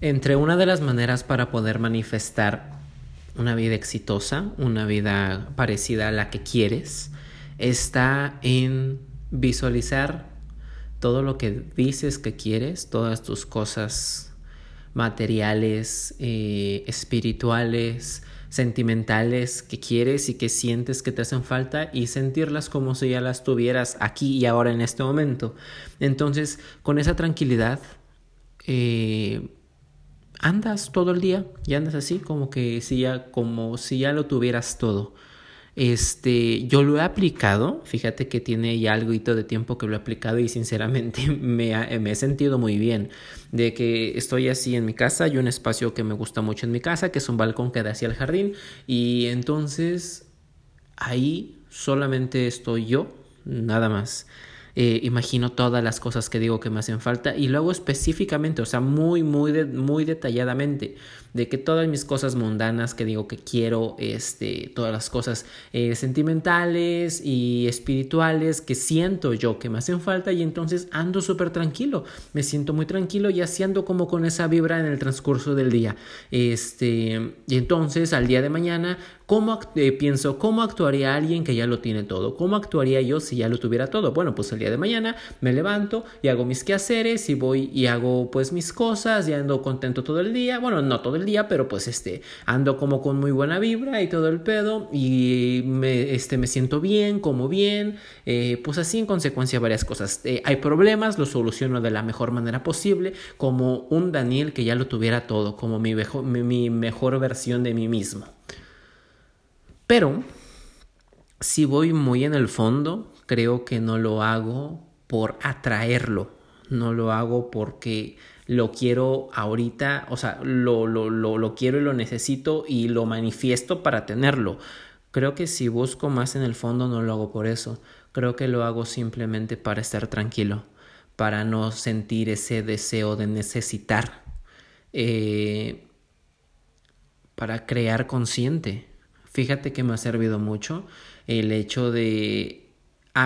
Entre una de las maneras para poder manifestar una vida exitosa, una vida parecida a la que quieres, está en visualizar todo lo que dices que quieres, todas tus cosas materiales, eh, espirituales, sentimentales que quieres y que sientes que te hacen falta y sentirlas como si ya las tuvieras aquí y ahora en este momento. Entonces, con esa tranquilidad, eh, andas todo el día y andas así como que si ya, como si ya lo tuvieras todo. Este, yo lo he aplicado, fíjate que tiene ya algo de tiempo que lo he aplicado y sinceramente me, me he sentido muy bien. De que estoy así en mi casa, hay un espacio que me gusta mucho en mi casa, que es un balcón que da hacia el jardín, y entonces ahí solamente estoy yo, nada más. Eh, imagino todas las cosas que digo que me hacen falta y lo hago específicamente, o sea, muy, muy, muy detalladamente de que todas mis cosas mundanas que digo que quiero, este, todas las cosas eh, sentimentales y espirituales que siento yo que me hacen falta y entonces ando súper tranquilo, me siento muy tranquilo y así ando como con esa vibra en el transcurso del día. Este, y entonces al día de mañana, ¿cómo eh, pienso, cómo actuaría alguien que ya lo tiene todo? ¿Cómo actuaría yo si ya lo tuviera todo? Bueno, pues el día de mañana me levanto y hago mis quehaceres y voy y hago pues mis cosas y ando contento todo el día. Bueno, no todo el día, pero pues este, ando como con muy buena vibra y todo el pedo y me, este, me siento bien, como bien, eh, pues así en consecuencia varias cosas. Eh, hay problemas, los soluciono de la mejor manera posible, como un Daniel que ya lo tuviera todo, como mi mejor, mi mejor versión de mí mismo. Pero, si voy muy en el fondo, creo que no lo hago por atraerlo, no lo hago porque lo quiero ahorita, o sea, lo, lo, lo, lo quiero y lo necesito y lo manifiesto para tenerlo. Creo que si busco más en el fondo no lo hago por eso, creo que lo hago simplemente para estar tranquilo, para no sentir ese deseo de necesitar, eh, para crear consciente. Fíjate que me ha servido mucho el hecho de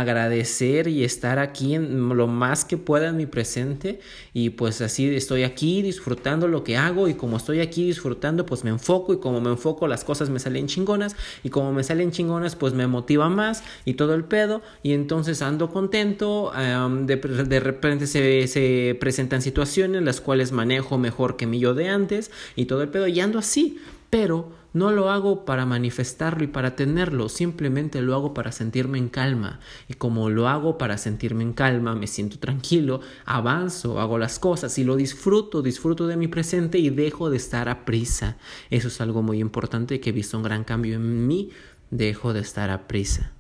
agradecer y estar aquí en lo más que pueda en mi presente y pues así estoy aquí disfrutando lo que hago y como estoy aquí disfrutando pues me enfoco y como me enfoco las cosas me salen chingonas y como me salen chingonas pues me motiva más y todo el pedo y entonces ando contento de, de, repente se, se presentan situaciones las cuales manejo mejor que mi yo de antes y todo el pedo y ando así pero no lo hago para manifestarlo y para tenerlo, simplemente lo hago para sentirme en calma. Y como lo hago para sentirme en calma, me siento tranquilo, avanzo, hago las cosas y lo disfruto, disfruto de mi presente y dejo de estar a prisa. Eso es algo muy importante que he visto un gran cambio en mí, dejo de estar a prisa.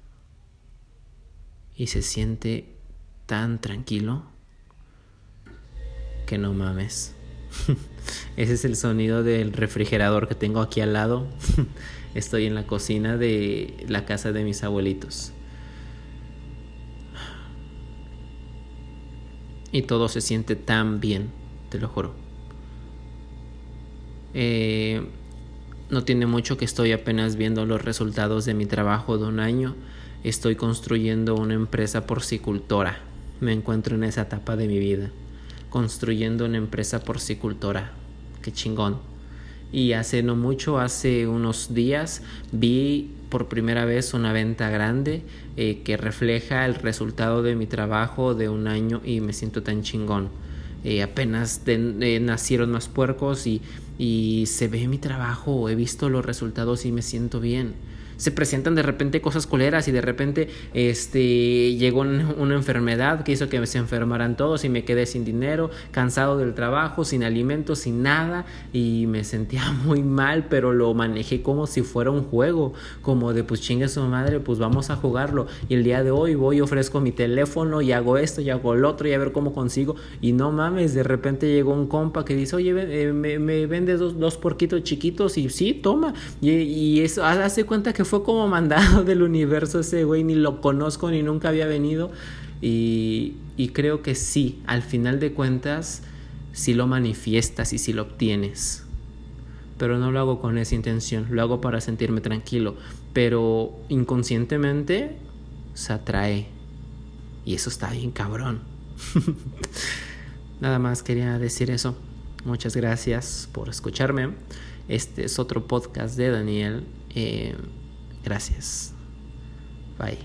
Y se siente tan tranquilo que no mames. Ese es el sonido del refrigerador que tengo aquí al lado. Estoy en la cocina de la casa de mis abuelitos. Y todo se siente tan bien, te lo juro. Eh, no tiene mucho que estoy apenas viendo los resultados de mi trabajo de un año. Estoy construyendo una empresa porcicultora. Me encuentro en esa etapa de mi vida construyendo una empresa porcicultora. Qué chingón. Y hace no mucho, hace unos días, vi por primera vez una venta grande eh, que refleja el resultado de mi trabajo de un año y me siento tan chingón. Eh, apenas nacieron más puercos y se ve mi trabajo, he visto los resultados y me siento bien se presentan de repente cosas coleras y de repente este, llegó una enfermedad que hizo que se enfermaran todos y me quedé sin dinero, cansado del trabajo, sin alimentos, sin nada y me sentía muy mal, pero lo manejé como si fuera un juego, como de pues chingue su madre, pues vamos a jugarlo y el día de hoy voy ofrezco mi teléfono y hago esto y hago el otro y a ver cómo consigo. Y no mames, de repente llegó un compa que dice, oye, eh, me, me vende dos, dos porquitos chiquitos y sí, toma. Y, y eso hace cuenta que fue como mandado del universo ese güey, ni lo conozco ni nunca había venido. Y, creo que sí, al final de cuentas, sí lo manifiestas y sí lo obtienes. Pero no lo hago con esa intención, lo hago para sentirme tranquilo. Pero inconscientemente se atrae. Y eso está bien cabrón. Nada más quería decir eso. Muchas gracias por escucharme. Este es otro podcast de Daniel. Eh, gracias. Bye.